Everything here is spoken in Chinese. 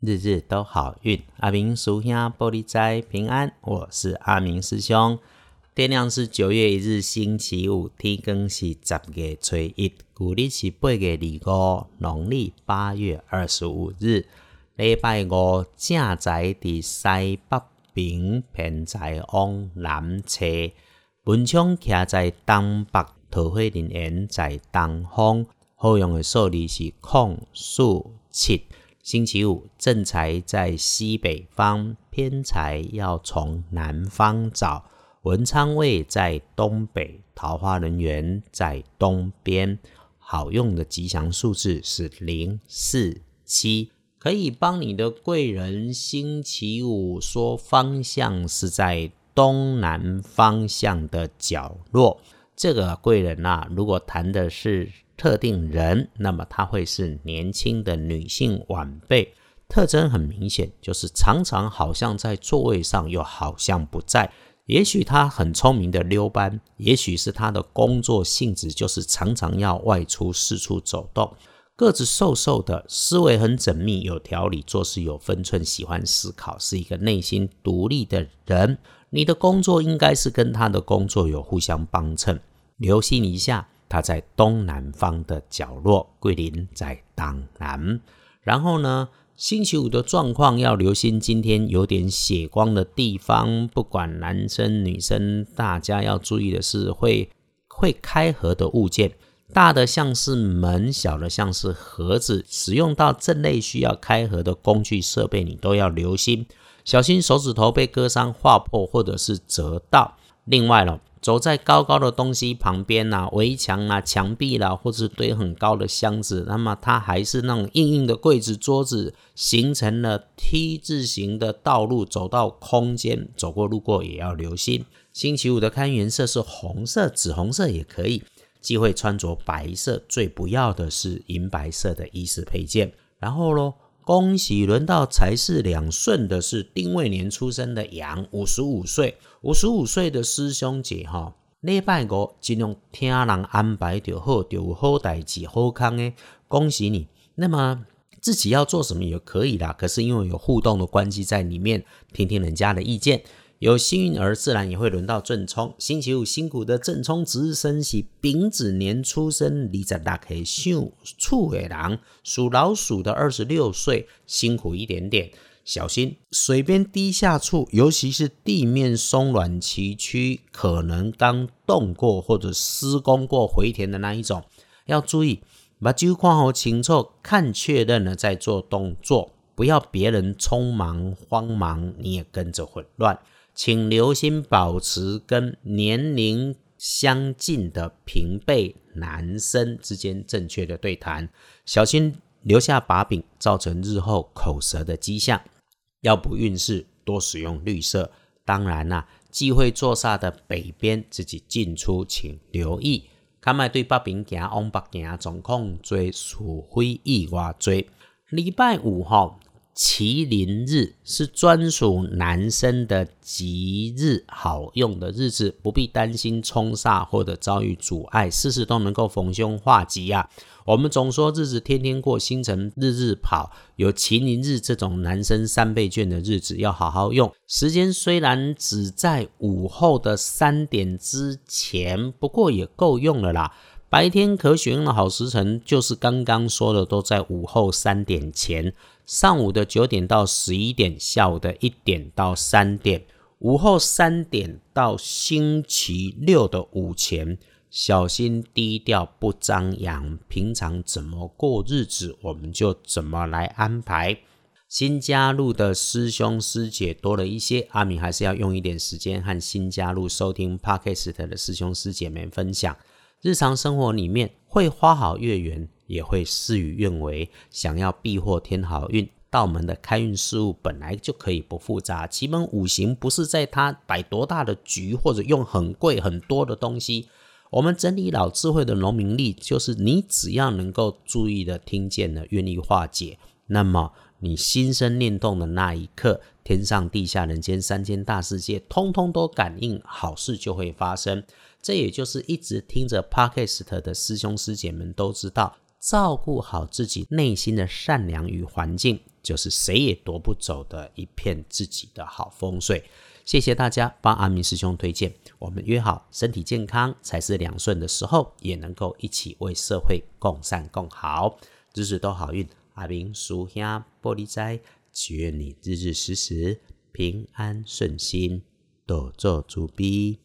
日日都好运，阿明属兄玻璃斋平安。我是阿明师兄。天亮是九月一日星期五，天更是十月初一，古历是八月二五，农历八月二十五日。礼拜五正在伫西北边，偏在往南侧。文昌徛在东北，桃花林园在东方。好用的数字是空数七。星期五，正财在西北方，偏财要从南方找。文昌位在东北，桃花人缘在东边。好用的吉祥数字是零四七，可以帮你的贵人。星期五说方向是在东南方向的角落。这个贵人啊，如果谈的是。特定人，那么他会是年轻的女性晚辈，特征很明显，就是常常好像在座位上，又好像不在。也许他很聪明的溜班，也许是他的工作性质就是常常要外出四处走动。个子瘦瘦的，思维很缜密有条理，做事有分寸，喜欢思考，是一个内心独立的人。你的工作应该是跟他的工作有互相帮衬，留心一下。它在东南方的角落，桂林在当南。然后呢，星期五的状况要留心，今天有点血光的地方，不管男生女生，大家要注意的是，会会开合的物件，大的像是门，小的像是盒子，使用到这类需要开合的工具设备，你都要留心，小心手指头被割伤、划破或者是折到。另外了。走在高高的东西旁边呐，围墙啊、墙壁啦，或者是堆很高的箱子，那么它还是那种硬硬的柜子、桌子，形成了 T 字形的道路，走到空间，走过路过也要留心。星期五的看颜色是红色、紫红色也可以，忌讳穿着白色，最不要的是银白色的衣饰配件。然后喽。恭喜轮到财势两顺的是丁未年出生的羊，五十五岁，五十五岁的师兄姐哈，礼拜五尽量听人安排就好，就有好代志好康诶。恭喜你。那么自己要做什么也可以啦，可是因为有互动的关系在里面，听听人家的意见。有幸运儿，自然也会轮到正冲。星期五辛苦的正冲值日生喜丙子年出生，离在大可以秀处尾狼，属老鼠的二十六岁，辛苦一点点，小心水边低下处，尤其是地面松软崎岖，可能刚动过或者施工过回填的那一种，要注意把酒看好清楚，看确认了再做动作，不要别人匆忙慌忙，你也跟着混乱。请留心保持跟年龄相近的平辈男生之间正确的对谈，小心留下把柄，造成日后口舌的迹象。要补运势，多使用绿色。当然啦，忌讳坐煞的北边，自己进出请留意。看卖对北边行，往北行，总控追除非意外追。礼拜五号。麒麟日是专属男生的吉日，好用的日子，不必担心冲煞或者遭遇阻碍，事事都能够逢凶化吉啊！我们总说日子天天过，星辰日日跑，有麒麟日这种男生三倍券的日子，要好好用。时间虽然只在午后的三点之前，不过也够用了啦。白天可选用的好时辰，就是刚刚说的，都在午后三点前。上午的九点到十一点，下午的一点到三点，午后三点到星期六的午前，小心低调不张扬。平常怎么过日子，我们就怎么来安排。新加入的师兄师姐多了一些，阿米还是要用一点时间和新加入收听 Podcast 的师兄师姐们分享。日常生活里面会花好月圆，也会事与愿违。想要避祸添好运，道门的开运事物本来就可以不复杂。奇门五行不是在它摆多大的局，或者用很贵很多的东西。我们整理老智慧的农民力，就是你只要能够注意的听见了，愿意化解，那么你心生念动的那一刻，天上地下人间三千大世界，通通都感应，好事就会发生。这也就是一直听着 Podcast 的师兄师姐们都知道，照顾好自己内心的善良与环境，就是谁也夺不走的一片自己的好风水。谢谢大家帮阿明师兄推荐，我们约好身体健康才是两顺的时候，也能够一起为社会共善共好，日子都好运。阿明师兄玻璃仔祈愿你日日时时平安顺心多做慈悲。